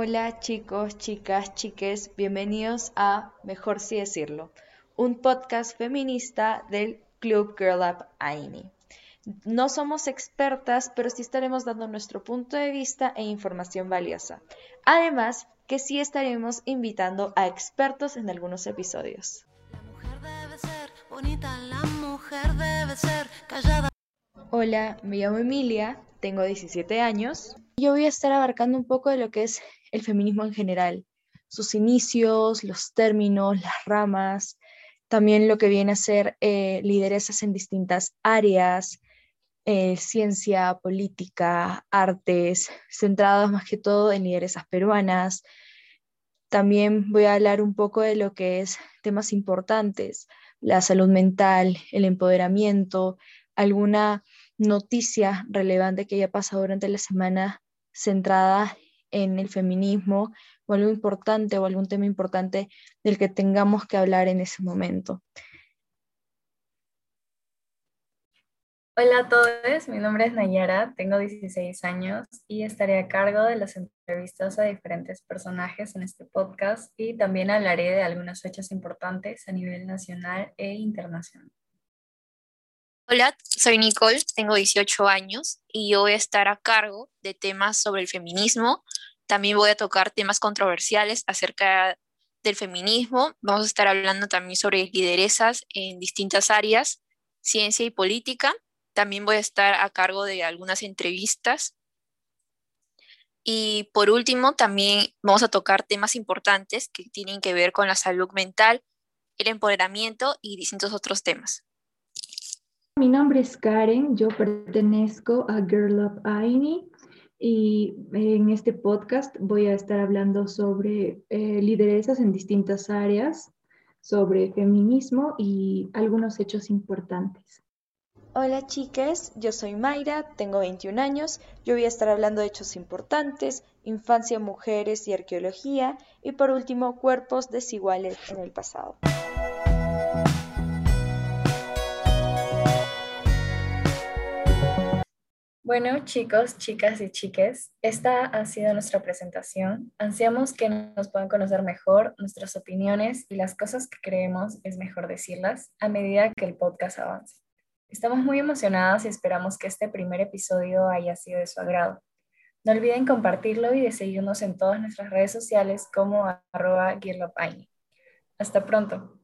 Hola chicos, chicas, chiques, bienvenidos a Mejor si decirlo, un podcast feminista del Club Girl Up AINI. No somos expertas, pero sí estaremos dando nuestro punto de vista e información valiosa. Además, que sí estaremos invitando a expertos en algunos episodios. Hola, me llamo Emilia, tengo 17 años. Yo voy a estar abarcando un poco de lo que es el feminismo en general, sus inicios, los términos, las ramas, también lo que viene a ser eh, lideresas en distintas áreas, eh, ciencia, política, artes, centradas más que todo en lideresas peruanas. También voy a hablar un poco de lo que es temas importantes, la salud mental, el empoderamiento, alguna noticia relevante que haya pasado durante la semana centrada en el feminismo o algo importante o algún tema importante del que tengamos que hablar en ese momento. Hola a todos, mi nombre es Nayara, tengo 16 años y estaré a cargo de las entrevistas a diferentes personajes en este podcast y también hablaré de algunas fechas importantes a nivel nacional e internacional. Hola, soy Nicole, tengo 18 años y yo voy a estar a cargo de temas sobre el feminismo. También voy a tocar temas controversiales acerca del feminismo. Vamos a estar hablando también sobre lideresas en distintas áreas, ciencia y política también voy a estar a cargo de algunas entrevistas. Y por último, también vamos a tocar temas importantes que tienen que ver con la salud mental, el empoderamiento y distintos otros temas. Mi nombre es Karen, yo pertenezco a Girl Up AINI y en este podcast voy a estar hablando sobre eh, lideresas en distintas áreas, sobre feminismo y algunos hechos importantes. Hola chicas, yo soy Mayra, tengo 21 años, yo voy a estar hablando de hechos importantes, infancia, mujeres y arqueología, y por último, cuerpos desiguales en el pasado. Bueno, chicos, chicas y chiques, esta ha sido nuestra presentación. Ansiamos que nos puedan conocer mejor nuestras opiniones y las cosas que creemos es mejor decirlas a medida que el podcast avance. Estamos muy emocionadas y esperamos que este primer episodio haya sido de su agrado. No olviden compartirlo y de seguirnos en todas nuestras redes sociales como arroba Hasta pronto.